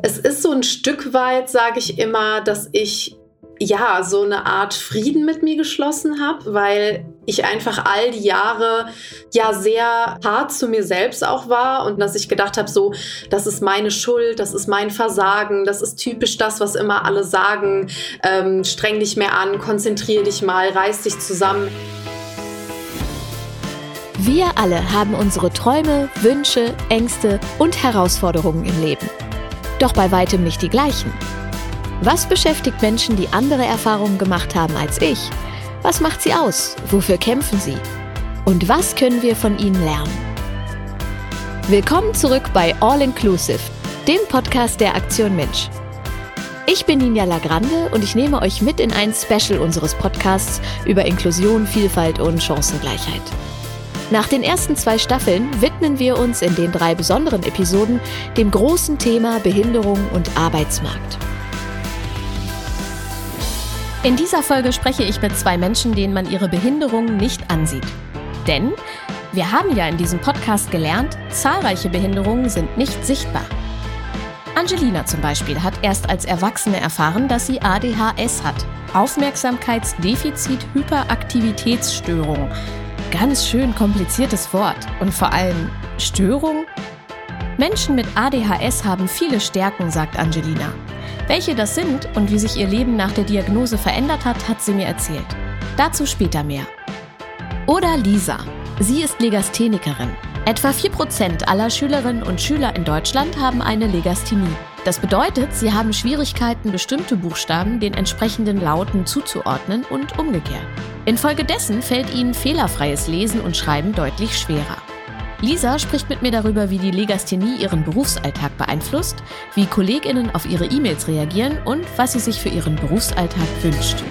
Es ist so ein Stück weit, sage ich immer, dass ich ja so eine Art Frieden mit mir geschlossen habe, weil ich einfach all die Jahre ja sehr hart zu mir selbst auch war und dass ich gedacht habe, so, das ist meine Schuld, das ist mein Versagen, das ist typisch das, was immer alle sagen, ähm, streng dich mehr an, konzentrier dich mal, reiß dich zusammen. Wir alle haben unsere Träume, Wünsche, Ängste und Herausforderungen im Leben. Doch bei weitem nicht die gleichen. Was beschäftigt Menschen, die andere Erfahrungen gemacht haben als ich? Was macht sie aus? Wofür kämpfen sie? Und was können wir von ihnen lernen? Willkommen zurück bei All Inclusive, dem Podcast der Aktion Mensch. Ich bin Ninja Lagrande und ich nehme euch mit in ein Special unseres Podcasts über Inklusion, Vielfalt und Chancengleichheit. Nach den ersten zwei Staffeln widmen wir uns in den drei besonderen Episoden dem großen Thema Behinderung und Arbeitsmarkt. In dieser Folge spreche ich mit zwei Menschen, denen man ihre Behinderung nicht ansieht. Denn wir haben ja in diesem Podcast gelernt, zahlreiche Behinderungen sind nicht sichtbar. Angelina zum Beispiel hat erst als Erwachsene erfahren, dass sie ADHS hat. Aufmerksamkeitsdefizit-Hyperaktivitätsstörung. Ganz schön kompliziertes Wort. Und vor allem Störung? Menschen mit ADHS haben viele Stärken, sagt Angelina. Welche das sind und wie sich ihr Leben nach der Diagnose verändert hat, hat sie mir erzählt. Dazu später mehr. Oder Lisa. Sie ist Legasthenikerin. Etwa 4% aller Schülerinnen und Schüler in Deutschland haben eine Legasthenie. Das bedeutet, sie haben Schwierigkeiten, bestimmte Buchstaben den entsprechenden Lauten zuzuordnen und umgekehrt. Infolgedessen fällt ihnen fehlerfreies Lesen und Schreiben deutlich schwerer. Lisa spricht mit mir darüber, wie die Legasthenie ihren Berufsalltag beeinflusst, wie KollegInnen auf ihre E-Mails reagieren und was sie sich für ihren Berufsalltag wünscht.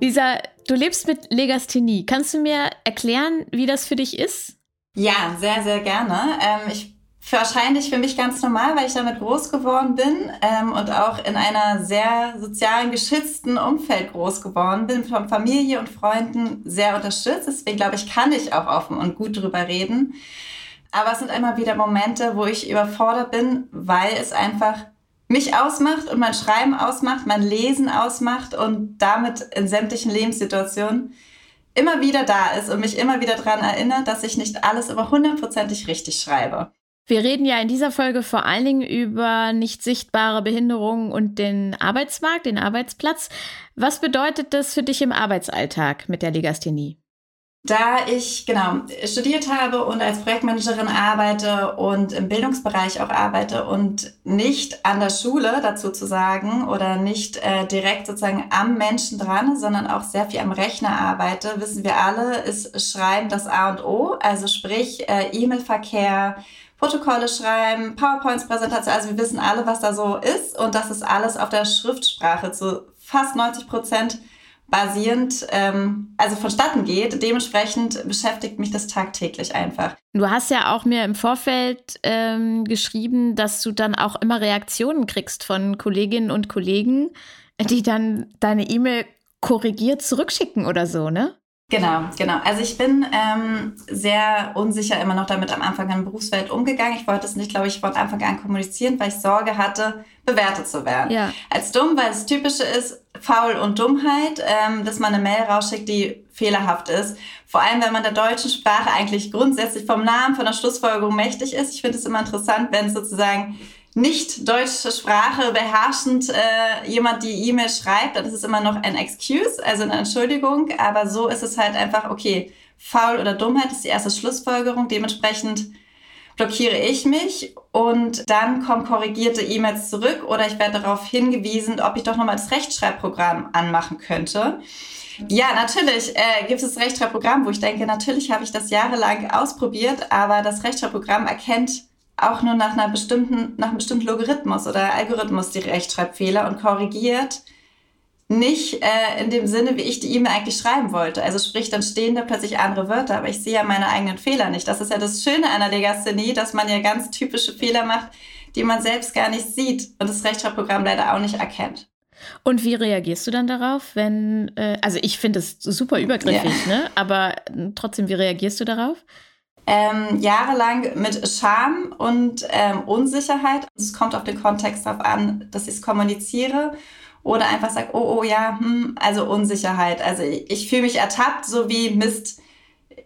Lisa, du lebst mit Legasthenie. Kannst du mir erklären, wie das für dich ist? Ja, sehr, sehr gerne. Ähm, ich wahrscheinlich für mich ganz normal, weil ich damit groß geworden bin ähm, und auch in einer sehr sozialen, geschützten Umfeld groß geworden bin, von Familie und Freunden sehr unterstützt. Deswegen glaube ich, kann ich auch offen und gut drüber reden. Aber es sind immer wieder Momente, wo ich überfordert bin, weil es einfach mich ausmacht und mein Schreiben ausmacht, mein Lesen ausmacht und damit in sämtlichen Lebenssituationen immer wieder da ist und mich immer wieder daran erinnert, dass ich nicht alles immer hundertprozentig richtig schreibe. Wir reden ja in dieser Folge vor allen Dingen über nicht sichtbare Behinderungen und den Arbeitsmarkt, den Arbeitsplatz. Was bedeutet das für dich im Arbeitsalltag mit der Legasthenie? Da ich genau studiert habe und als Projektmanagerin arbeite und im Bildungsbereich auch arbeite und nicht an der Schule dazu zu sagen oder nicht äh, direkt sozusagen am Menschen dran, sondern auch sehr viel am Rechner arbeite, wissen wir alle, ist Schreiben das A und O. Also sprich äh, E-Mail-Verkehr, Protokolle schreiben, PowerPoints-Präsentation. Also wir wissen alle, was da so ist und das ist alles auf der Schriftsprache zu fast 90 Prozent basierend, ähm, also vonstatten geht. Dementsprechend beschäftigt mich das tagtäglich einfach. Du hast ja auch mir im Vorfeld ähm, geschrieben, dass du dann auch immer Reaktionen kriegst von Kolleginnen und Kollegen, die dann deine E-Mail korrigiert zurückschicken oder so, ne? Genau, genau. Also ich bin ähm, sehr unsicher immer noch damit am Anfang in der Berufswelt umgegangen. Ich wollte es nicht, glaube ich, von Anfang an kommunizieren, weil ich Sorge hatte, bewertet zu werden. Ja. Als dumm, weil das Typische ist Faul und Dummheit, ähm, dass man eine Mail rausschickt, die fehlerhaft ist. Vor allem, wenn man der deutschen Sprache eigentlich grundsätzlich vom Namen, von der Schlussfolgerung mächtig ist. Ich finde es immer interessant, wenn es sozusagen nicht deutsche Sprache beherrschend äh, jemand die E-Mail schreibt, dann ist es immer noch ein Excuse, also eine Entschuldigung. Aber so ist es halt einfach, okay, faul oder Dummheit ist die erste Schlussfolgerung. Dementsprechend blockiere ich mich und dann kommen korrigierte E-Mails zurück oder ich werde darauf hingewiesen, ob ich doch nochmal das Rechtschreibprogramm anmachen könnte. Ja, natürlich äh, gibt es das Rechtschreibprogramm, wo ich denke, natürlich habe ich das jahrelang ausprobiert, aber das Rechtschreibprogramm erkennt auch nur nach einer bestimmten, nach einem bestimmten Logarithmus oder Algorithmus die Rechtschreibfehler und korrigiert nicht äh, in dem Sinne, wie ich die E-Mail eigentlich schreiben wollte. Also sprich, dann stehen da plötzlich andere Wörter, aber ich sehe ja meine eigenen Fehler nicht. Das ist ja das Schöne an der Legasthenie, dass man ja ganz typische Fehler macht, die man selbst gar nicht sieht und das Rechtschreibprogramm leider auch nicht erkennt. Und wie reagierst du dann darauf, wenn, äh, also ich finde es super übergriffig, ja. ne? aber trotzdem, wie reagierst du darauf? Ähm, jahrelang mit Scham und ähm, Unsicherheit. Es kommt auf den Kontext darauf an, dass ich es kommuniziere oder einfach sage, oh, oh ja, hm, also Unsicherheit. Also ich, ich fühle mich ertappt, so wie Mist,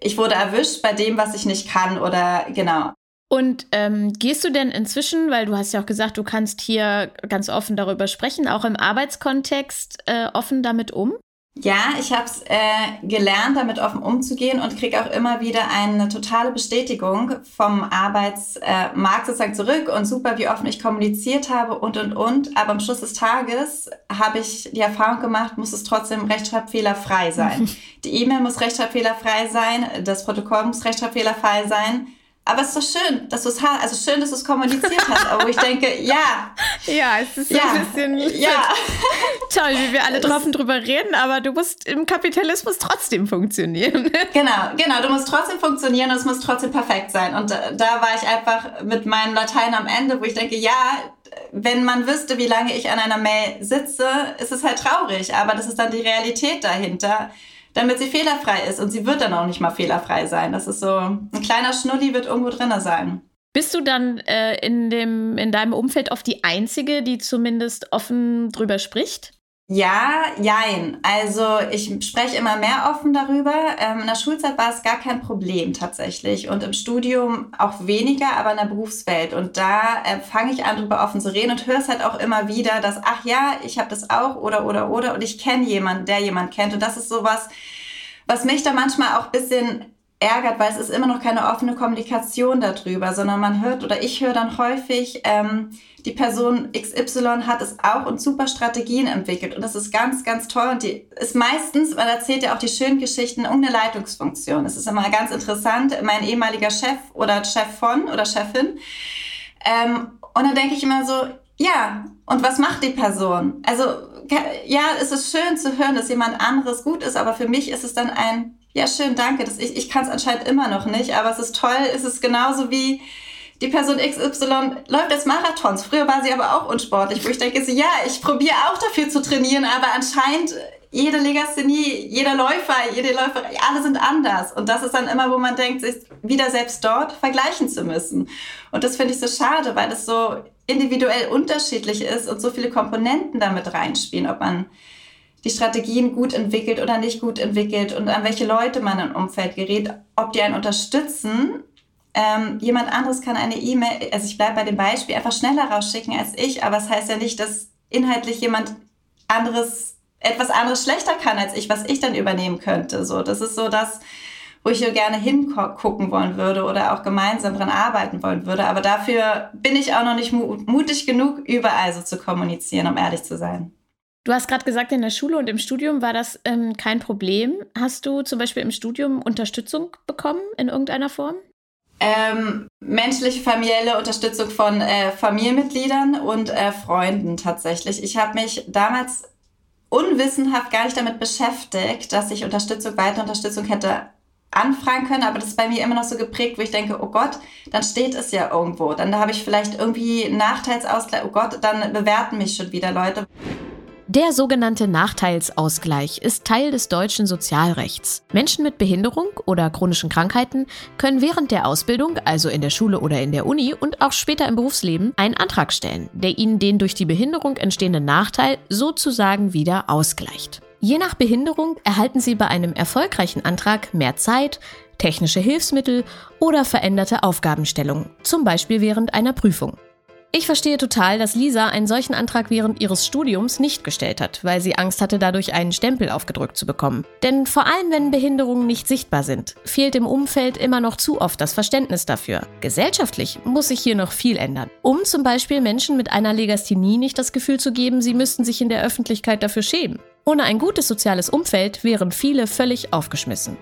ich wurde erwischt bei dem, was ich nicht kann oder genau. Und ähm, gehst du denn inzwischen, weil du hast ja auch gesagt, du kannst hier ganz offen darüber sprechen, auch im Arbeitskontext äh, offen damit um? Ja, ich habe es äh, gelernt, damit offen umzugehen und kriege auch immer wieder eine totale Bestätigung vom Arbeitsmarkt sozusagen zurück und super, wie offen ich kommuniziert habe und, und, und. Aber am Schluss des Tages habe ich die Erfahrung gemacht, muss es trotzdem rechtschreibfehlerfrei sein. die E-Mail muss rechtschreibfehlerfrei sein, das Protokoll muss rechtschreibfehlerfrei sein. Aber es ist doch schön, dass du es hast, also schön, dass du es kommuniziert hast, aber ich denke, ja. Ja, es ist so ja, ein bisschen ja. toll, wie wir alle drauf drüber reden, aber du musst im Kapitalismus trotzdem funktionieren. Genau, genau, du musst trotzdem funktionieren und es muss trotzdem perfekt sein. Und da, da war ich einfach mit meinem Latein am Ende, wo ich denke, ja, wenn man wüsste, wie lange ich an einer Mail sitze, ist es halt traurig, aber das ist dann die Realität dahinter damit sie fehlerfrei ist. Und sie wird dann auch nicht mal fehlerfrei sein. Das ist so, ein kleiner Schnulli wird irgendwo drin sein. Bist du dann äh, in, dem, in deinem Umfeld oft die Einzige, die zumindest offen drüber spricht? Ja, jein. Also ich spreche immer mehr offen darüber. Ähm, in der Schulzeit war es gar kein Problem tatsächlich und im Studium auch weniger, aber in der Berufswelt. Und da äh, fange ich an, darüber offen zu reden und höre es halt auch immer wieder, dass, ach ja, ich habe das auch oder oder oder und ich kenne jemanden, der jemand kennt. Und das ist sowas, was mich da manchmal auch bisschen ärgert, weil es ist immer noch keine offene Kommunikation darüber, sondern man hört oder ich höre dann häufig, ähm, die Person XY hat es auch und super Strategien entwickelt und das ist ganz, ganz toll und die ist meistens, man erzählt ja auch die schönen Geschichten, irgendeine Leitungsfunktion. Es ist immer ganz interessant, mein ehemaliger Chef oder Chef von oder Chefin ähm, und dann denke ich immer so, ja, und was macht die Person? Also ja, es ist schön zu hören, dass jemand anderes gut ist, aber für mich ist es dann ein ja, schön, danke. Das, ich ich kann es anscheinend immer noch nicht, aber es ist toll. Es ist genauso wie die Person XY läuft jetzt Marathons. Früher war sie aber auch unsportlich, wo ich denke, ja, ich probiere auch dafür zu trainieren, aber anscheinend jede Legasthenie, jeder Läufer, jede Läuferin, alle sind anders. Und das ist dann immer, wo man denkt, sich wieder selbst dort vergleichen zu müssen. Und das finde ich so schade, weil es so individuell unterschiedlich ist und so viele Komponenten damit reinspielen, ob man die Strategien gut entwickelt oder nicht gut entwickelt und an welche Leute man im Umfeld gerät, ob die einen unterstützen. Ähm, jemand anderes kann eine E-Mail, also ich bleibe bei dem Beispiel, einfach schneller rausschicken als ich, aber es das heißt ja nicht, dass inhaltlich jemand anderes etwas anderes schlechter kann als ich, was ich dann übernehmen könnte. So, das ist so das, wo ich gerne hingucken wollen würde oder auch gemeinsam dran arbeiten wollen würde. Aber dafür bin ich auch noch nicht mutig genug, überall so zu kommunizieren, um ehrlich zu sein. Du hast gerade gesagt, in der Schule und im Studium war das ähm, kein Problem. Hast du zum Beispiel im Studium Unterstützung bekommen in irgendeiner Form? Ähm, menschliche, familielle Unterstützung von äh, Familienmitgliedern und äh, Freunden tatsächlich. Ich habe mich damals unwissenhaft gar nicht damit beschäftigt, dass ich Unterstützung, weitere Unterstützung hätte anfragen können, aber das ist bei mir immer noch so geprägt, wo ich denke, oh Gott, dann steht es ja irgendwo. Dann habe ich vielleicht irgendwie Nachteilsausgleich, oh Gott, dann bewerten mich schon wieder Leute. Der sogenannte Nachteilsausgleich ist Teil des deutschen Sozialrechts. Menschen mit Behinderung oder chronischen Krankheiten können während der Ausbildung, also in der Schule oder in der Uni und auch später im Berufsleben, einen Antrag stellen, der ihnen den durch die Behinderung entstehenden Nachteil sozusagen wieder ausgleicht. Je nach Behinderung erhalten sie bei einem erfolgreichen Antrag mehr Zeit, technische Hilfsmittel oder veränderte Aufgabenstellung, zum Beispiel während einer Prüfung. Ich verstehe total, dass Lisa einen solchen Antrag während ihres Studiums nicht gestellt hat, weil sie Angst hatte, dadurch einen Stempel aufgedrückt zu bekommen. Denn vor allem, wenn Behinderungen nicht sichtbar sind, fehlt im Umfeld immer noch zu oft das Verständnis dafür. Gesellschaftlich muss sich hier noch viel ändern. Um zum Beispiel Menschen mit einer Legasthenie nicht das Gefühl zu geben, sie müssten sich in der Öffentlichkeit dafür schämen. Ohne ein gutes soziales Umfeld wären viele völlig aufgeschmissen.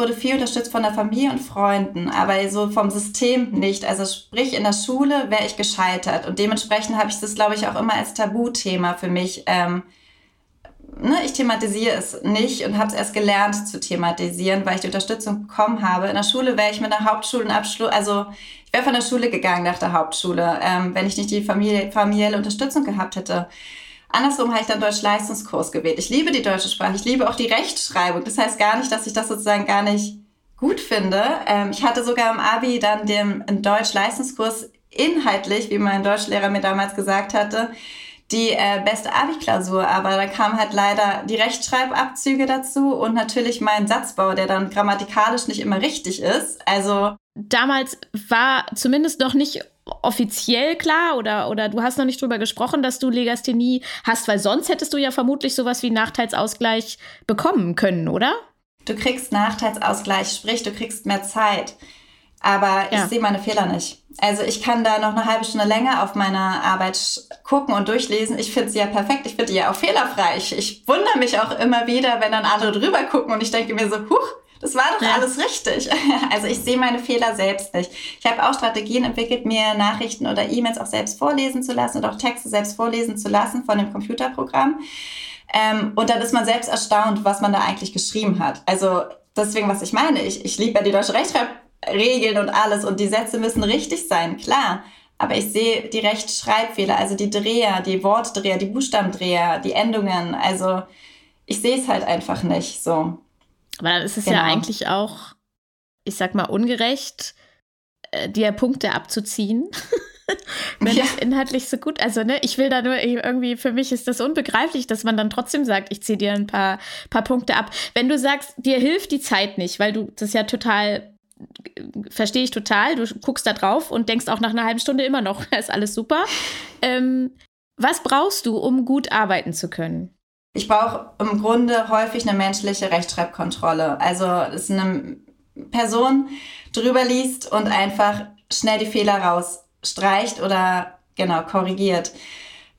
Wurde viel unterstützt von der Familie und Freunden, aber so vom System nicht. Also sprich, in der Schule wäre ich gescheitert. Und dementsprechend habe ich das, glaube ich, auch immer als Tabuthema für mich. Ähm, ne, ich thematisiere es nicht und habe es erst gelernt zu thematisieren, weil ich die Unterstützung bekommen habe. In der Schule wäre ich mit einer Hauptschulenabschluss, also ich wäre von der Schule gegangen nach der Hauptschule, ähm, wenn ich nicht die Familie, familielle Unterstützung gehabt hätte. Andersrum habe ich dann Deutsch-Leistungskurs gewählt. Ich liebe die deutsche Sprache, ich liebe auch die Rechtschreibung. Das heißt gar nicht, dass ich das sozusagen gar nicht gut finde. Ähm, ich hatte sogar im Abi dann den Deutsch-Leistungskurs inhaltlich, wie mein Deutschlehrer mir damals gesagt hatte, die äh, beste Abi-Klausur, aber da kamen halt leider die Rechtschreibabzüge dazu und natürlich mein Satzbau, der dann grammatikalisch nicht immer richtig ist. Also damals war zumindest noch nicht offiziell klar oder, oder du hast noch nicht drüber gesprochen, dass du Legasthenie hast, weil sonst hättest du ja vermutlich sowas wie Nachteilsausgleich bekommen können, oder? Du kriegst Nachteilsausgleich, sprich, du kriegst mehr Zeit. Aber ja. ich sehe meine Fehler nicht. Also ich kann da noch eine halbe Stunde länger auf meine Arbeit gucken und durchlesen. Ich finde sie ja perfekt. Ich finde die ja auch fehlerfrei. Ich, ich wundere mich auch immer wieder, wenn dann andere drüber gucken und ich denke mir so, huch, das war doch ja. alles richtig. Also ich sehe meine Fehler selbst nicht. Ich habe auch Strategien entwickelt, mir Nachrichten oder E-Mails auch selbst vorlesen zu lassen und auch Texte selbst vorlesen zu lassen von dem Computerprogramm. Ähm, und dann ist man selbst erstaunt, was man da eigentlich geschrieben hat. Also deswegen, was ich meine, ich, ich liebe ja die deutsche Rechtschreibregeln und alles und die Sätze müssen richtig sein, klar. Aber ich sehe die Rechtschreibfehler, also die Dreher, die Wortdreher, die Buchstabendreher, die Endungen. Also ich sehe es halt einfach nicht so. Aber dann ist es genau. ja eigentlich auch, ich sag mal, ungerecht, äh, dir Punkte abzuziehen. Wenn ja. es inhaltlich so gut, also ne, ich will da nur irgendwie, für mich ist das unbegreiflich, dass man dann trotzdem sagt, ich ziehe dir ein paar, paar Punkte ab. Wenn du sagst, dir hilft die Zeit nicht, weil du das ja total verstehe ich total. Du guckst da drauf und denkst auch nach einer halben Stunde immer noch, ist alles super. Ähm, was brauchst du, um gut arbeiten zu können? Ich brauche im Grunde häufig eine menschliche Rechtschreibkontrolle. Also, dass eine Person drüber liest und einfach schnell die Fehler rausstreicht oder genau korrigiert.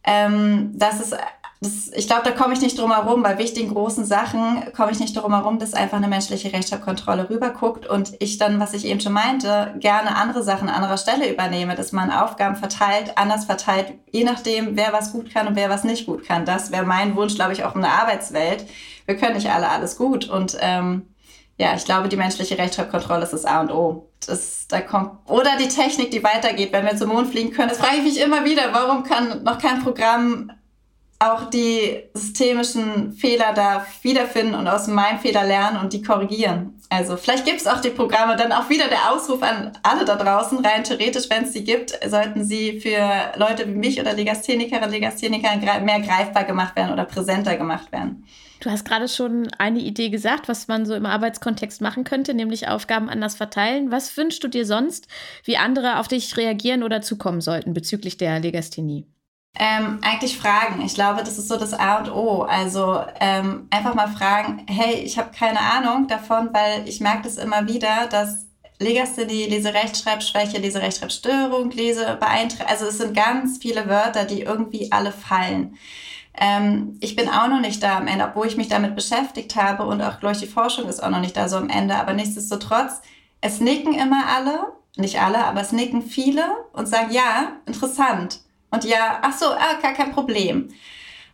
Ähm, das ist das, ich glaube, da komme ich nicht drum herum. Bei wichtigen großen Sachen komme ich nicht drum herum, dass einfach eine menschliche Rechtschreibkontrolle rüberguckt und ich dann, was ich eben schon meinte, gerne andere Sachen an anderer Stelle übernehme, dass man Aufgaben verteilt, anders verteilt, je nachdem, wer was gut kann und wer was nicht gut kann. Das wäre mein Wunsch, glaube ich, auch in der Arbeitswelt. Wir können nicht alle alles gut und ähm, ja, ich glaube, die menschliche Rechtschreibkontrolle ist das A und O. Das, da kommt, oder die Technik, die weitergeht, wenn wir zum Mond fliegen können. Das frage ich mich immer wieder, warum kann noch kein Programm auch die systemischen Fehler da wiederfinden und aus meinem Fehler lernen und die korrigieren. Also vielleicht gibt es auch die Programme, dann auch wieder der Ausruf an alle da draußen, rein theoretisch, wenn es sie gibt, sollten sie für Leute wie mich oder Legasthenikerinnen, Legastheniker mehr greifbar gemacht werden oder präsenter gemacht werden. Du hast gerade schon eine Idee gesagt, was man so im Arbeitskontext machen könnte, nämlich Aufgaben anders verteilen. Was wünschst du dir sonst, wie andere auf dich reagieren oder zukommen sollten bezüglich der Legasthenie? Ähm, eigentlich fragen. Ich glaube, das ist so das A und O. Also ähm, einfach mal fragen, hey, ich habe keine Ahnung davon, weil ich merke das immer wieder, dass Legasthenie, Leserechtschreibschwäche, Leserechtschreibstörung, Lesebeeinträchtigung, also es sind ganz viele Wörter, die irgendwie alle fallen. Ähm, ich bin auch noch nicht da am Ende, obwohl ich mich damit beschäftigt habe und auch, glaube ich, die Forschung ist auch noch nicht da so am Ende. Aber nichtsdestotrotz, es nicken immer alle, nicht alle, aber es nicken viele und sagen, ja, interessant. Und ja, ach so, ah, gar kein Problem.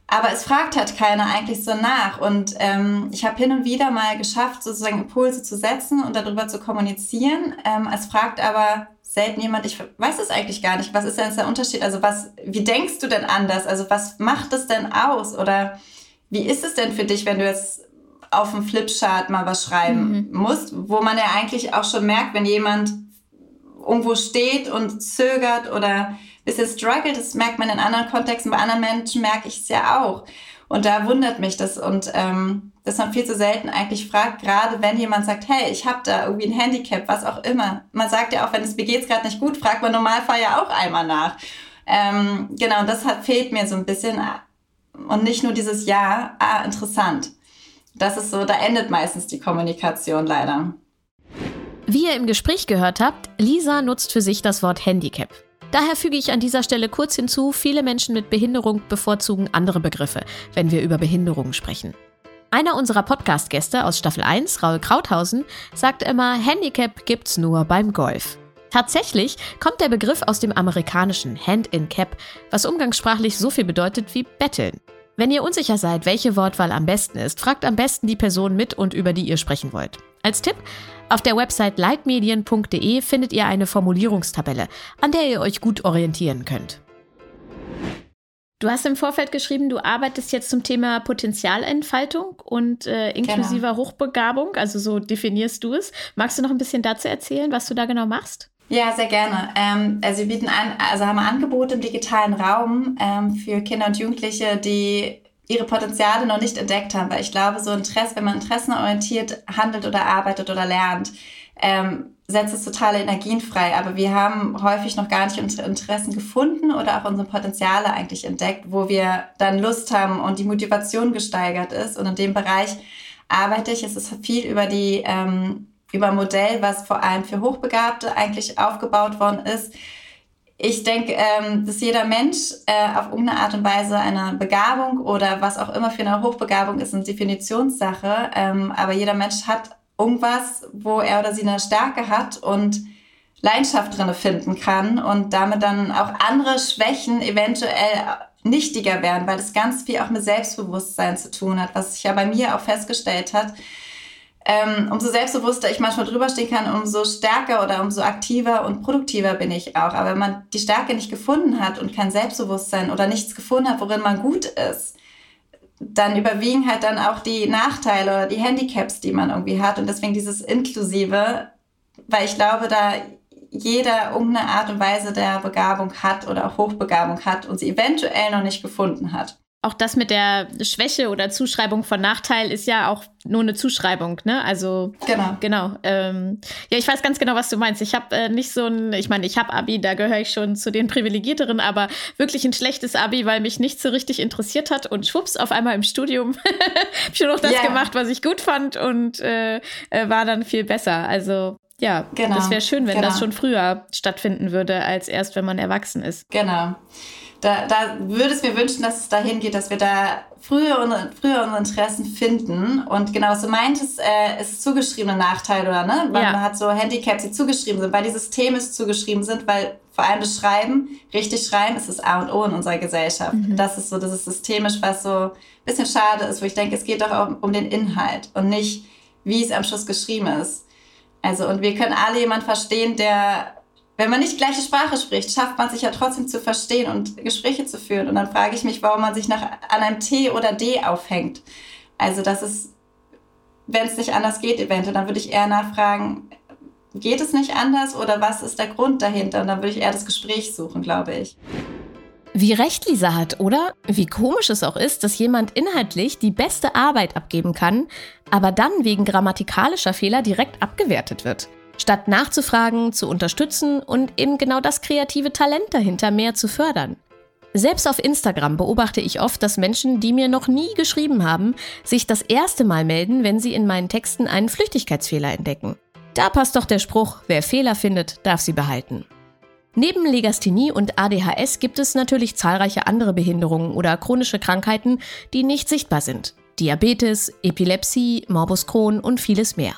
Aber es fragt halt keiner eigentlich so nach. Und ähm, ich habe hin und wieder mal geschafft, sozusagen Impulse zu setzen und darüber zu kommunizieren. Ähm, es fragt aber selten jemand, ich weiß es eigentlich gar nicht, was ist denn der Unterschied? Also was, wie denkst du denn anders? Also was macht es denn aus? Oder wie ist es denn für dich, wenn du jetzt auf dem Flipchart mal was schreiben mhm. musst, wo man ja eigentlich auch schon merkt, wenn jemand irgendwo steht und zögert oder bisschen struggelt. Das merkt man in anderen Kontexten. Bei anderen Menschen merke ich es ja auch. Und da wundert mich das und ähm, dass man viel zu selten eigentlich fragt, gerade wenn jemand sagt, hey, ich habe da irgendwie ein Handicap, was auch immer. Man sagt ja auch, wenn es mir geht's gerade nicht gut, fragt man Normalfall ja auch einmal nach. Ähm, genau, und das hat, fehlt mir so ein bisschen. Und nicht nur dieses Ja, ah, interessant. Das ist so, da endet meistens die Kommunikation leider. Wie ihr im Gespräch gehört habt, Lisa nutzt für sich das Wort Handicap. Daher füge ich an dieser Stelle kurz hinzu, viele Menschen mit Behinderung bevorzugen andere Begriffe, wenn wir über Behinderungen sprechen. Einer unserer Podcast-Gäste aus Staffel 1, Raul Krauthausen, sagt immer, Handicap gibt's nur beim Golf. Tatsächlich kommt der Begriff aus dem amerikanischen Hand in Cap, was umgangssprachlich so viel bedeutet wie betteln. Wenn ihr unsicher seid, welche Wortwahl am besten ist, fragt am besten die Person mit und über die ihr sprechen wollt. Als Tipp, auf der Website leitmedien.de findet ihr eine Formulierungstabelle, an der ihr euch gut orientieren könnt. Du hast im Vorfeld geschrieben, du arbeitest jetzt zum Thema Potenzialentfaltung und äh, inklusiver genau. Hochbegabung, also so definierst du es. Magst du noch ein bisschen dazu erzählen, was du da genau machst? Ja, sehr gerne. Ähm, also wir bieten an, also haben Angebote im digitalen Raum ähm, für Kinder und Jugendliche, die ihre Potenziale noch nicht entdeckt haben, weil ich glaube, so Interesse, wenn man interessenorientiert handelt oder arbeitet oder lernt, ähm, setzt es totale Energien frei. Aber wir haben häufig noch gar nicht unsere Interessen gefunden oder auch unsere Potenziale eigentlich entdeckt, wo wir dann Lust haben und die Motivation gesteigert ist. Und in dem Bereich arbeite ich. Es ist viel über die ähm, über Modell, was vor allem für Hochbegabte eigentlich aufgebaut worden ist. Ich denke, ähm, dass jeder Mensch äh, auf irgendeine Art und Weise eine Begabung oder was auch immer für eine Hochbegabung ist, eine Definitionssache. Ähm, aber jeder Mensch hat irgendwas, wo er oder sie eine Stärke hat und Leidenschaft drin finden kann und damit dann auch andere Schwächen eventuell nichtiger werden, weil das ganz viel auch mit Selbstbewusstsein zu tun hat, was sich ja bei mir auch festgestellt hat. Ähm, umso selbstbewusster ich manchmal drüber stehen kann, umso stärker oder umso aktiver und produktiver bin ich auch. Aber wenn man die Stärke nicht gefunden hat und kein Selbstbewusstsein oder nichts gefunden hat, worin man gut ist, dann überwiegen halt dann auch die Nachteile oder die Handicaps, die man irgendwie hat. Und deswegen dieses Inklusive, weil ich glaube, da jeder irgendeine Art und Weise der Begabung hat oder auch Hochbegabung hat und sie eventuell noch nicht gefunden hat auch das mit der Schwäche oder Zuschreibung von Nachteil ist ja auch nur eine Zuschreibung, ne? Also genau, genau. Ähm, ja, ich weiß ganz genau, was du meinst. Ich habe äh, nicht so ein, ich meine, ich habe Abi, da gehöre ich schon zu den Privilegierteren, aber wirklich ein schlechtes Abi, weil mich nicht so richtig interessiert hat und schwupps auf einmal im Studium habe ich noch das yeah. gemacht, was ich gut fand und äh, äh, war dann viel besser. Also ja, genau. das wäre schön, wenn genau. das schon früher stattfinden würde, als erst, wenn man erwachsen ist. Genau da, da würde es mir wünschen, dass es dahin geht, dass wir da früher, unsere, früher unsere Interessen finden. Und genau, was du meintest, äh, ist zugeschriebene Nachteile, oder ne? Weil ja. man hat so Handicaps, die zugeschrieben sind, weil die Systeme zugeschrieben sind, weil vor allem das Schreiben, richtig schreiben, ist das A und O in unserer Gesellschaft. Mhm. Das ist so, das ist systemisch, was so ein bisschen schade ist, wo ich denke, es geht doch auch um den Inhalt und nicht, wie es am Schluss geschrieben ist. Also, und wir können alle jemanden verstehen, der wenn man nicht gleiche Sprache spricht, schafft man sich ja trotzdem zu verstehen und Gespräche zu führen. Und dann frage ich mich, warum man sich nach, an einem T oder D aufhängt. Also das ist, wenn es nicht anders geht, eventuell, dann würde ich eher nachfragen, geht es nicht anders oder was ist der Grund dahinter? Und dann würde ich eher das Gespräch suchen, glaube ich. Wie recht Lisa hat, oder? Wie komisch es auch ist, dass jemand inhaltlich die beste Arbeit abgeben kann, aber dann wegen grammatikalischer Fehler direkt abgewertet wird statt nachzufragen, zu unterstützen und eben genau das kreative Talent dahinter mehr zu fördern. Selbst auf Instagram beobachte ich oft, dass Menschen, die mir noch nie geschrieben haben, sich das erste Mal melden, wenn sie in meinen Texten einen Flüchtigkeitsfehler entdecken. Da passt doch der Spruch, wer Fehler findet, darf sie behalten. Neben Legasthenie und ADHS gibt es natürlich zahlreiche andere Behinderungen oder chronische Krankheiten, die nicht sichtbar sind. Diabetes, Epilepsie, Morbus Crohn und vieles mehr.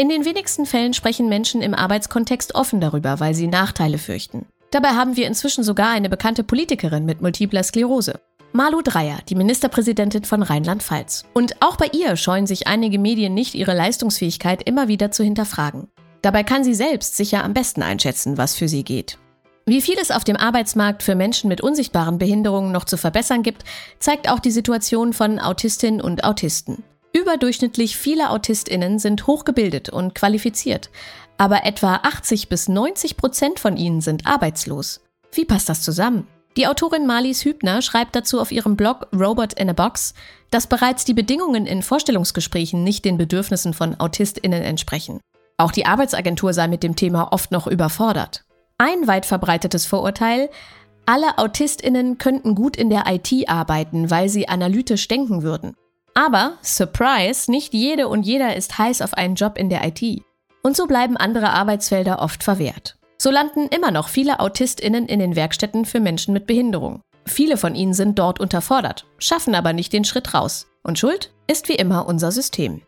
In den wenigsten Fällen sprechen Menschen im Arbeitskontext offen darüber, weil sie Nachteile fürchten. Dabei haben wir inzwischen sogar eine bekannte Politikerin mit multipler Sklerose. Malu Dreyer, die Ministerpräsidentin von Rheinland-Pfalz. Und auch bei ihr scheuen sich einige Medien nicht, ihre Leistungsfähigkeit immer wieder zu hinterfragen. Dabei kann sie selbst sicher am besten einschätzen, was für sie geht. Wie viel es auf dem Arbeitsmarkt für Menschen mit unsichtbaren Behinderungen noch zu verbessern gibt, zeigt auch die Situation von Autistinnen und Autisten. Überdurchschnittlich viele Autistinnen sind hochgebildet und qualifiziert, aber etwa 80 bis 90 Prozent von ihnen sind arbeitslos. Wie passt das zusammen? Die Autorin Marlies Hübner schreibt dazu auf ihrem Blog Robot in a Box, dass bereits die Bedingungen in Vorstellungsgesprächen nicht den Bedürfnissen von AutistInnen entsprechen. Auch die Arbeitsagentur sei mit dem Thema oft noch überfordert. Ein weit verbreitetes Vorurteil, alle AutistInnen könnten gut in der IT arbeiten, weil sie analytisch denken würden. Aber, surprise, nicht jede und jeder ist heiß auf einen Job in der IT. Und so bleiben andere Arbeitsfelder oft verwehrt. So landen immer noch viele AutistInnen in den Werkstätten für Menschen mit Behinderung. Viele von ihnen sind dort unterfordert, schaffen aber nicht den Schritt raus. Und Schuld ist wie immer unser System.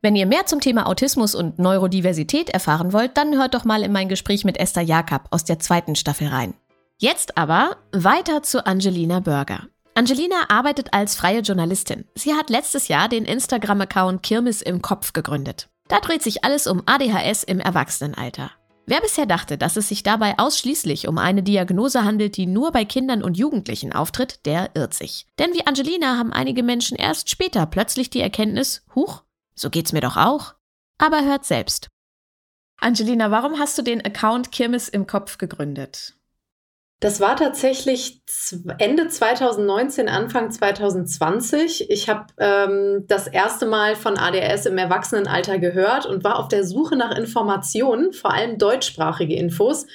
Wenn ihr mehr zum Thema Autismus und Neurodiversität erfahren wollt, dann hört doch mal in mein Gespräch mit Esther Jakob aus der zweiten Staffel rein. Jetzt aber weiter zu Angelina Burger. Angelina arbeitet als freie Journalistin. Sie hat letztes Jahr den Instagram-Account Kirmes im Kopf gegründet. Da dreht sich alles um ADHS im Erwachsenenalter. Wer bisher dachte, dass es sich dabei ausschließlich um eine Diagnose handelt, die nur bei Kindern und Jugendlichen auftritt, der irrt sich. Denn wie Angelina haben einige Menschen erst später plötzlich die Erkenntnis, huch, so geht's mir doch auch. Aber hört selbst. Angelina, warum hast du den Account Kirmes im Kopf gegründet? Das war tatsächlich Ende 2019, Anfang 2020. Ich habe ähm, das erste Mal von ADS im Erwachsenenalter gehört und war auf der Suche nach Informationen, vor allem deutschsprachige Infos,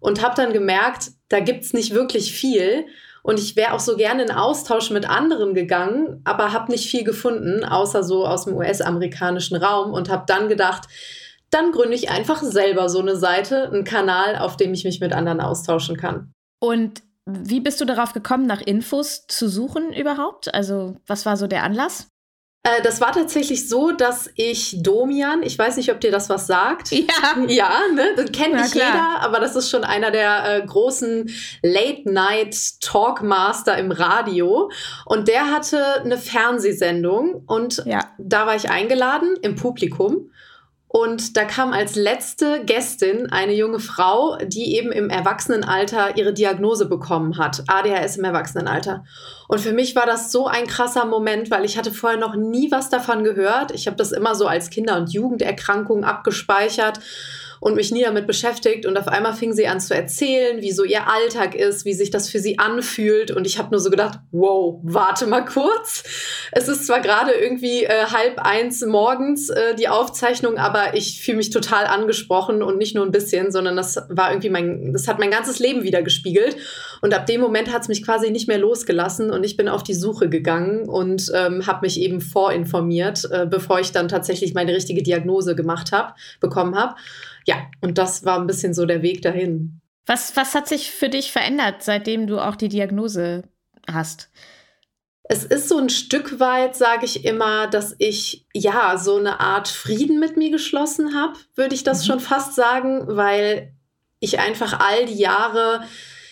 und habe dann gemerkt, da gibt es nicht wirklich viel. Und ich wäre auch so gerne in Austausch mit anderen gegangen, aber habe nicht viel gefunden, außer so aus dem US-amerikanischen Raum und habe dann gedacht, dann gründe ich einfach selber so eine Seite, einen Kanal, auf dem ich mich mit anderen austauschen kann. Und wie bist du darauf gekommen, nach Infos zu suchen überhaupt? Also, was war so der Anlass? Äh, das war tatsächlich so, dass ich Domian, ich weiß nicht, ob dir das was sagt. Ja. Ja, ne? Das kennt nicht jeder, aber das ist schon einer der äh, großen Late-Night-Talkmaster im Radio. Und der hatte eine Fernsehsendung und ja. da war ich eingeladen im Publikum. Und da kam als letzte Gästin eine junge Frau, die eben im Erwachsenenalter ihre Diagnose bekommen hat. ADHS im Erwachsenenalter. Und für mich war das so ein krasser Moment, weil ich hatte vorher noch nie was davon gehört. Ich habe das immer so als Kinder- und Jugenderkrankung abgespeichert und mich nie damit beschäftigt. Und auf einmal fing sie an zu erzählen, wie so ihr Alltag ist, wie sich das für sie anfühlt. Und ich habe nur so gedacht, wow, warte mal kurz. Es ist zwar gerade irgendwie äh, halb eins morgens äh, die Aufzeichnung, aber ich fühle mich total angesprochen und nicht nur ein bisschen, sondern das war irgendwie mein, das hat mein ganzes Leben wieder gespiegelt. Und ab dem Moment hat es mich quasi nicht mehr losgelassen und ich bin auf die Suche gegangen und ähm, habe mich eben vorinformiert, äh, bevor ich dann tatsächlich meine richtige Diagnose gemacht habe, bekommen habe ja, und das war ein bisschen so der Weg dahin. Was, was hat sich für dich verändert, seitdem du auch die Diagnose hast? Es ist so ein Stück weit, sage ich immer, dass ich ja so eine Art Frieden mit mir geschlossen habe, würde ich das mhm. schon fast sagen, weil ich einfach all die Jahre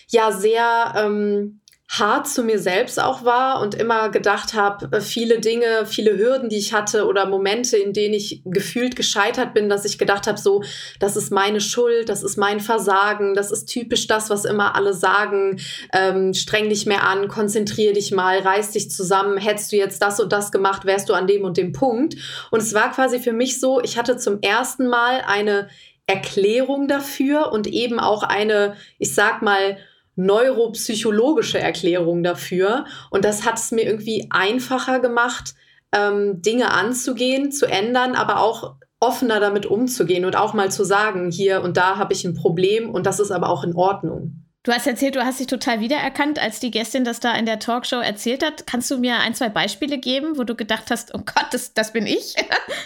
ja sehr ähm, hart zu mir selbst auch war und immer gedacht habe, äh, viele Dinge, viele Hürden, die ich hatte oder Momente, in denen ich gefühlt gescheitert bin, dass ich gedacht habe, so, das ist meine Schuld, das ist mein Versagen, das ist typisch das, was immer alle sagen, ähm, streng dich mehr an, konzentrier dich mal, reiß dich zusammen, hättest du jetzt das und das gemacht, wärst du an dem und dem Punkt. Und es war quasi für mich so, ich hatte zum ersten Mal eine Erklärung dafür und eben auch eine, ich sag mal, neuropsychologische Erklärung dafür. Und das hat es mir irgendwie einfacher gemacht, ähm, Dinge anzugehen, zu ändern, aber auch offener damit umzugehen und auch mal zu sagen, hier und da habe ich ein Problem und das ist aber auch in Ordnung. Du hast erzählt, du hast dich total wiedererkannt, als die Gästin das da in der Talkshow erzählt hat. Kannst du mir ein, zwei Beispiele geben, wo du gedacht hast, oh Gott, das, das bin ich?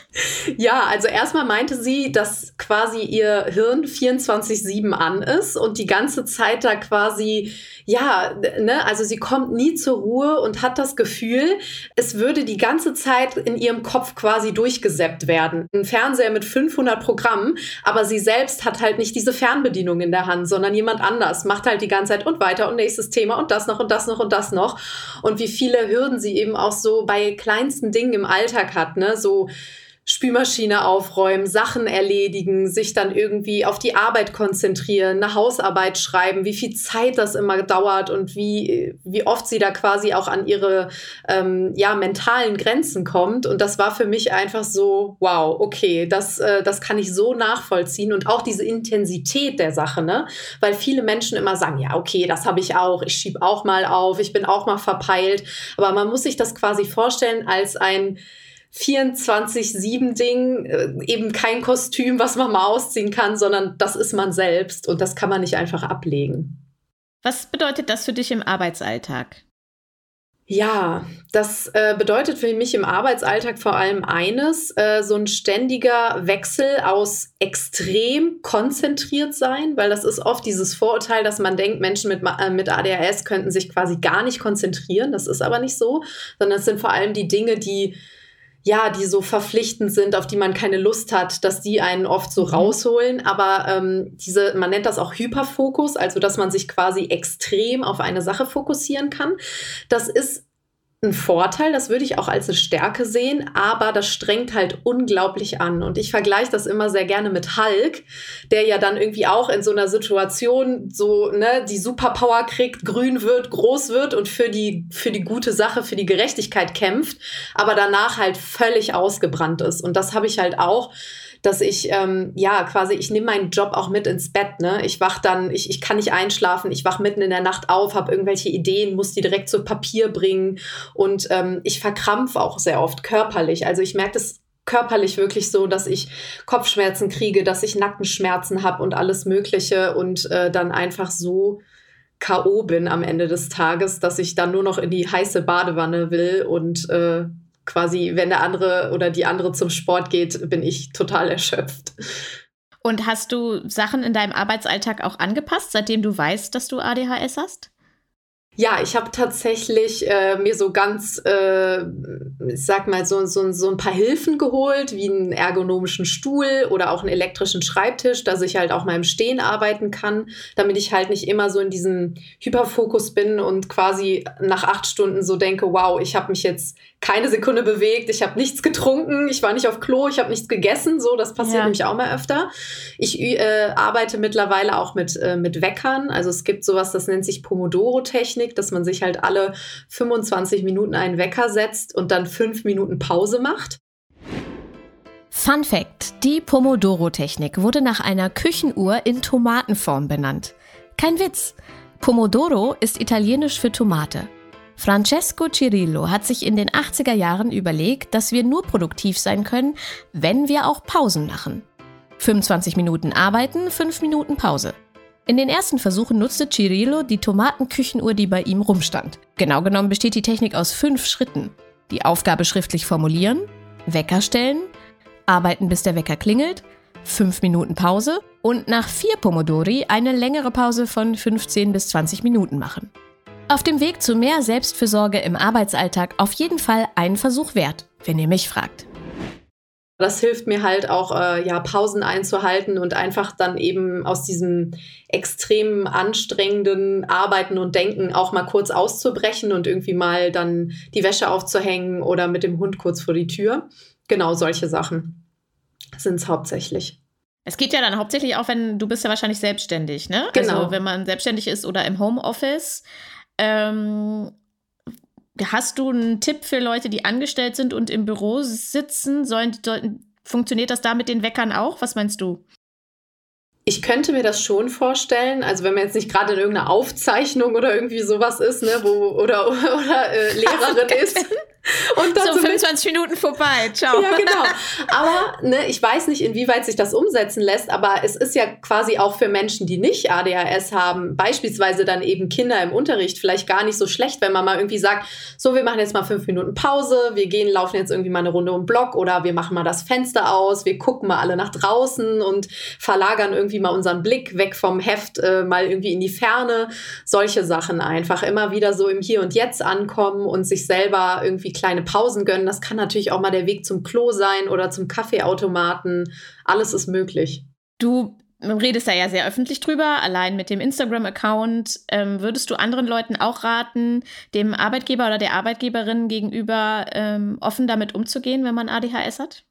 ja, also erstmal meinte sie, dass quasi ihr Hirn 24-7 an ist und die ganze Zeit da quasi, ja, ne, also sie kommt nie zur Ruhe und hat das Gefühl, es würde die ganze Zeit in ihrem Kopf quasi durchgesäppt werden. Ein Fernseher mit 500 Programmen, aber sie selbst hat halt nicht diese Fernbedienung in der Hand, sondern jemand anders macht halt halt die ganze Zeit und weiter und nächstes Thema und das noch und das noch und das noch. Und wie viele Hürden sie eben auch so bei kleinsten Dingen im Alltag hat, ne? So Spülmaschine aufräumen, Sachen erledigen, sich dann irgendwie auf die Arbeit konzentrieren, eine Hausarbeit schreiben, wie viel Zeit das immer dauert und wie, wie oft sie da quasi auch an ihre ähm, ja, mentalen Grenzen kommt. Und das war für mich einfach so, wow, okay, das, äh, das kann ich so nachvollziehen und auch diese Intensität der Sache, ne? Weil viele Menschen immer sagen, ja, okay, das habe ich auch, ich schiebe auch mal auf, ich bin auch mal verpeilt. Aber man muss sich das quasi vorstellen als ein 24-7-Ding, äh, eben kein Kostüm, was man mal ausziehen kann, sondern das ist man selbst und das kann man nicht einfach ablegen. Was bedeutet das für dich im Arbeitsalltag? Ja, das äh, bedeutet für mich im Arbeitsalltag vor allem eines, äh, so ein ständiger Wechsel aus extrem konzentriert sein, weil das ist oft dieses Vorurteil, dass man denkt, Menschen mit, äh, mit ADHS könnten sich quasi gar nicht konzentrieren. Das ist aber nicht so, sondern es sind vor allem die Dinge, die ja, die so verpflichtend sind, auf die man keine Lust hat, dass die einen oft so mhm. rausholen. Aber ähm, diese, man nennt das auch Hyperfokus, also dass man sich quasi extrem auf eine Sache fokussieren kann. Das ist ein Vorteil, das würde ich auch als eine Stärke sehen, aber das strengt halt unglaublich an. Und ich vergleiche das immer sehr gerne mit Hulk, der ja dann irgendwie auch in so einer Situation so, ne, die Superpower kriegt, grün wird, groß wird und für die, für die gute Sache, für die Gerechtigkeit kämpft, aber danach halt völlig ausgebrannt ist. Und das habe ich halt auch dass ich, ähm, ja, quasi, ich nehme meinen Job auch mit ins Bett. Ne? Ich wach dann, ich, ich kann nicht einschlafen, ich wach mitten in der Nacht auf, habe irgendwelche Ideen, muss die direkt zu Papier bringen und ähm, ich verkrampfe auch sehr oft körperlich. Also ich merke das körperlich wirklich so, dass ich Kopfschmerzen kriege, dass ich Nackenschmerzen habe und alles Mögliche und äh, dann einfach so K.O. bin am Ende des Tages, dass ich dann nur noch in die heiße Badewanne will und äh, quasi, wenn der andere oder die andere zum Sport geht, bin ich total erschöpft. Und hast du Sachen in deinem Arbeitsalltag auch angepasst, seitdem du weißt, dass du ADHS hast? Ja, ich habe tatsächlich äh, mir so ganz, äh, ich sag mal, so, so, so ein paar Hilfen geholt, wie einen ergonomischen Stuhl oder auch einen elektrischen Schreibtisch, dass ich halt auch mal im Stehen arbeiten kann, damit ich halt nicht immer so in diesem Hyperfokus bin und quasi nach acht Stunden so denke, wow, ich habe mich jetzt keine Sekunde bewegt, ich habe nichts getrunken, ich war nicht auf Klo, ich habe nichts gegessen, so, das passiert ja. nämlich auch mal öfter. Ich äh, arbeite mittlerweile auch mit, äh, mit Weckern, also es gibt sowas, das nennt sich Pomodoro-Technik Technik, dass man sich halt alle 25 Minuten einen Wecker setzt und dann fünf Minuten Pause macht. Fun Fact: Die Pomodoro-Technik wurde nach einer Küchenuhr in Tomatenform benannt. Kein Witz. Pomodoro ist italienisch für Tomate. Francesco Cirillo hat sich in den 80er Jahren überlegt, dass wir nur produktiv sein können, wenn wir auch Pausen machen. 25 Minuten arbeiten, 5 Minuten Pause. In den ersten Versuchen nutzte Cirillo die Tomatenküchenuhr, die bei ihm rumstand. Genau genommen besteht die Technik aus fünf Schritten. Die Aufgabe schriftlich formulieren, Wecker stellen, arbeiten bis der Wecker klingelt, fünf Minuten Pause und nach vier Pomodori eine längere Pause von 15 bis 20 Minuten machen. Auf dem Weg zu mehr Selbstfürsorge im Arbeitsalltag auf jeden Fall einen Versuch wert, wenn ihr mich fragt. Das hilft mir halt auch, äh, ja, Pausen einzuhalten und einfach dann eben aus diesem extrem anstrengenden Arbeiten und Denken auch mal kurz auszubrechen und irgendwie mal dann die Wäsche aufzuhängen oder mit dem Hund kurz vor die Tür. Genau solche Sachen sind es hauptsächlich. Es geht ja dann hauptsächlich auch, wenn du bist ja wahrscheinlich selbstständig, ne? Genau. Also wenn man selbstständig ist oder im Homeoffice. Ähm, Hast du einen Tipp für Leute, die angestellt sind und im Büro sitzen? Sollen die, funktioniert das da mit den Weckern auch? Was meinst du? Ich könnte mir das schon vorstellen, also wenn man jetzt nicht gerade in irgendeiner Aufzeichnung oder irgendwie sowas ist, ne, wo oder oder äh, Lehrerin ist, und dann so, so 25 Minuten vorbei, ciao. Ja, genau. Aber ne, ich weiß nicht, inwieweit sich das umsetzen lässt, aber es ist ja quasi auch für Menschen, die nicht ADHS haben, beispielsweise dann eben Kinder im Unterricht, vielleicht gar nicht so schlecht, wenn man mal irgendwie sagt, so, wir machen jetzt mal fünf Minuten Pause, wir gehen, laufen jetzt irgendwie mal eine Runde um den Block oder wir machen mal das Fenster aus, wir gucken mal alle nach draußen und verlagern irgendwie mal unseren Blick weg vom Heft, äh, mal irgendwie in die Ferne. Solche Sachen einfach immer wieder so im Hier und Jetzt ankommen und sich selber irgendwie irgendwie kleine Pausen gönnen. Das kann natürlich auch mal der Weg zum Klo sein oder zum Kaffeeautomaten. Alles ist möglich. Du redest da ja sehr öffentlich drüber, allein mit dem Instagram-Account. Ähm, würdest du anderen Leuten auch raten, dem Arbeitgeber oder der Arbeitgeberin gegenüber ähm, offen damit umzugehen, wenn man ADHS hat?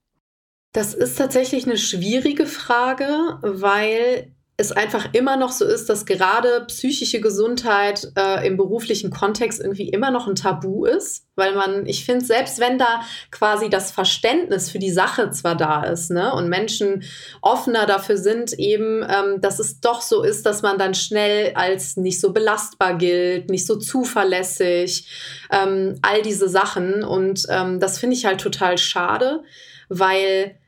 Das ist tatsächlich eine schwierige Frage, weil es einfach immer noch so ist, dass gerade psychische Gesundheit äh, im beruflichen Kontext irgendwie immer noch ein Tabu ist, weil man, ich finde, selbst wenn da quasi das Verständnis für die Sache zwar da ist, ne, und Menschen offener dafür sind, eben, ähm, dass es doch so ist, dass man dann schnell als nicht so belastbar gilt, nicht so zuverlässig, ähm, all diese Sachen. Und ähm, das finde ich halt total schade, weil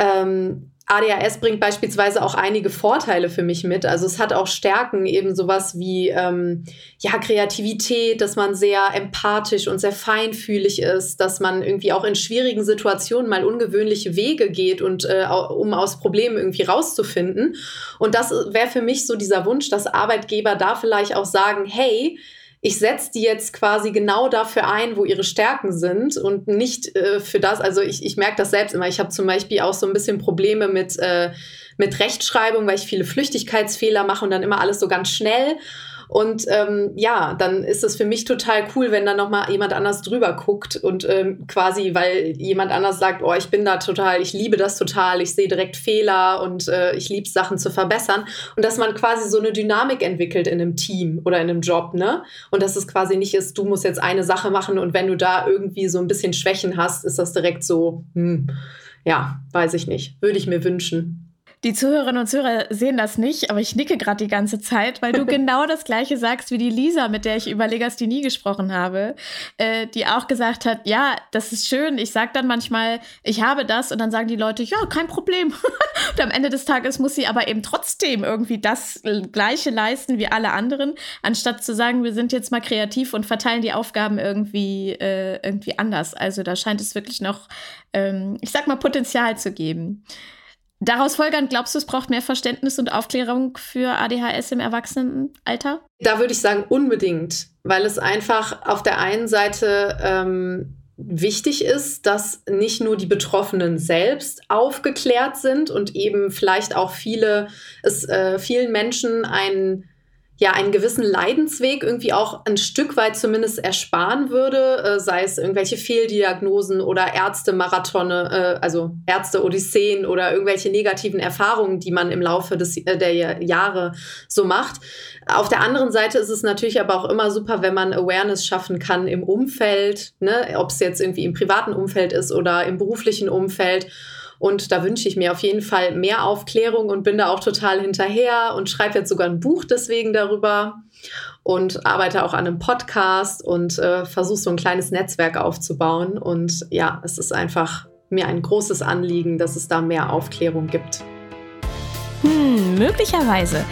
ähm, ADHS bringt beispielsweise auch einige Vorteile für mich mit. Also es hat auch Stärken, eben sowas wie ähm, ja, Kreativität, dass man sehr empathisch und sehr feinfühlig ist, dass man irgendwie auch in schwierigen Situationen mal ungewöhnliche Wege geht und äh, um aus Problemen irgendwie rauszufinden. Und das wäre für mich so dieser Wunsch, dass Arbeitgeber da vielleicht auch sagen, hey, ich setze die jetzt quasi genau dafür ein, wo ihre Stärken sind und nicht äh, für das. Also ich, ich merke das selbst immer. Ich habe zum Beispiel auch so ein bisschen Probleme mit, äh, mit Rechtschreibung, weil ich viele Flüchtigkeitsfehler mache und dann immer alles so ganz schnell. Und ähm, ja, dann ist es für mich total cool, wenn da nochmal jemand anders drüber guckt und ähm, quasi, weil jemand anders sagt, oh, ich bin da total, ich liebe das total, ich sehe direkt Fehler und äh, ich liebe Sachen zu verbessern. Und dass man quasi so eine Dynamik entwickelt in einem Team oder in einem Job, ne? Und dass es quasi nicht ist, du musst jetzt eine Sache machen und wenn du da irgendwie so ein bisschen Schwächen hast, ist das direkt so, hm, ja, weiß ich nicht. Würde ich mir wünschen. Die Zuhörerinnen und Zuhörer sehen das nicht, aber ich nicke gerade die ganze Zeit, weil du genau das Gleiche sagst wie die Lisa, mit der ich über Legasthenie gesprochen habe, äh, die auch gesagt hat, ja, das ist schön. Ich sage dann manchmal, ich habe das und dann sagen die Leute, ja, kein Problem. und am Ende des Tages muss sie aber eben trotzdem irgendwie das Gleiche leisten wie alle anderen, anstatt zu sagen, wir sind jetzt mal kreativ und verteilen die Aufgaben irgendwie, äh, irgendwie anders. Also da scheint es wirklich noch, ähm, ich sag mal, Potenzial zu geben. Daraus folgernd, glaubst du, es braucht mehr Verständnis und Aufklärung für ADHS im Erwachsenenalter? Da würde ich sagen, unbedingt, weil es einfach auf der einen Seite ähm, wichtig ist, dass nicht nur die Betroffenen selbst aufgeklärt sind und eben vielleicht auch viele, es äh, vielen Menschen einen ja einen gewissen Leidensweg irgendwie auch ein Stück weit zumindest ersparen würde, äh, sei es irgendwelche Fehldiagnosen oder Ärztemarathone, äh, also Ärzte-Odysseen oder irgendwelche negativen Erfahrungen, die man im Laufe des, äh, der Jahre so macht. Auf der anderen Seite ist es natürlich aber auch immer super, wenn man Awareness schaffen kann im Umfeld, ne? ob es jetzt irgendwie im privaten Umfeld ist oder im beruflichen Umfeld. Und da wünsche ich mir auf jeden Fall mehr Aufklärung und bin da auch total hinterher und schreibe jetzt sogar ein Buch deswegen darüber und arbeite auch an einem Podcast und äh, versuche so ein kleines Netzwerk aufzubauen. Und ja, es ist einfach mir ein großes Anliegen, dass es da mehr Aufklärung gibt. Hm, möglicherweise.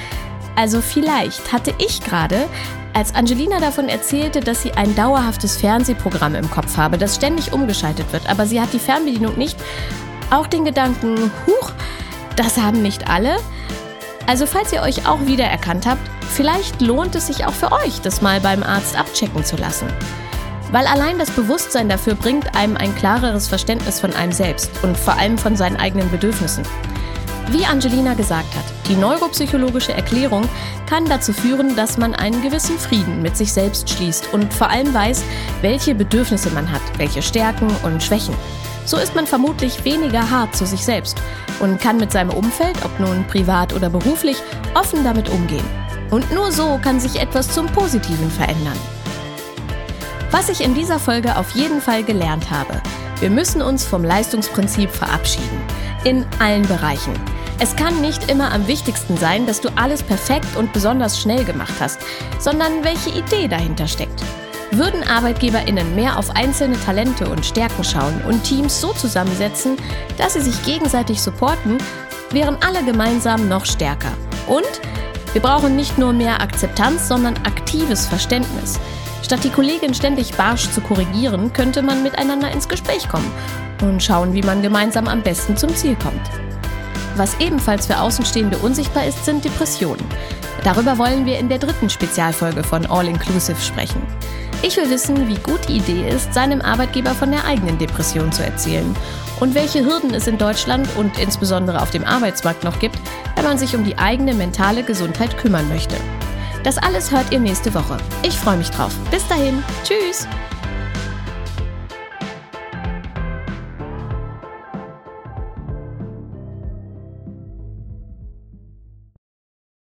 Also vielleicht hatte ich gerade, als Angelina davon erzählte, dass sie ein dauerhaftes Fernsehprogramm im Kopf habe, das ständig umgeschaltet wird, aber sie hat die Fernbedienung nicht, auch den Gedanken, huch, das haben nicht alle. Also falls ihr euch auch wiedererkannt habt, vielleicht lohnt es sich auch für euch, das mal beim Arzt abchecken zu lassen. Weil allein das Bewusstsein dafür bringt einem ein klareres Verständnis von einem selbst und vor allem von seinen eigenen Bedürfnissen. Wie Angelina gesagt hat, die neuropsychologische Erklärung kann dazu führen, dass man einen gewissen Frieden mit sich selbst schließt und vor allem weiß, welche Bedürfnisse man hat, welche Stärken und Schwächen. So ist man vermutlich weniger hart zu sich selbst und kann mit seinem Umfeld, ob nun privat oder beruflich, offen damit umgehen. Und nur so kann sich etwas zum Positiven verändern. Was ich in dieser Folge auf jeden Fall gelernt habe, wir müssen uns vom Leistungsprinzip verabschieden. In allen Bereichen. Es kann nicht immer am wichtigsten sein, dass du alles perfekt und besonders schnell gemacht hast, sondern welche Idee dahinter steckt. Würden ArbeitgeberInnen mehr auf einzelne Talente und Stärken schauen und Teams so zusammensetzen, dass sie sich gegenseitig supporten, wären alle gemeinsam noch stärker. Und wir brauchen nicht nur mehr Akzeptanz, sondern aktives Verständnis. Statt die Kollegin ständig barsch zu korrigieren, könnte man miteinander ins Gespräch kommen und schauen, wie man gemeinsam am besten zum Ziel kommt. Was ebenfalls für Außenstehende unsichtbar ist, sind Depressionen. Darüber wollen wir in der dritten Spezialfolge von All Inclusive sprechen. Ich will wissen, wie gut die Idee ist, seinem Arbeitgeber von der eigenen Depression zu erzählen und welche Hürden es in Deutschland und insbesondere auf dem Arbeitsmarkt noch gibt, wenn man sich um die eigene mentale Gesundheit kümmern möchte. Das alles hört ihr nächste Woche. Ich freue mich drauf. Bis dahin. Tschüss.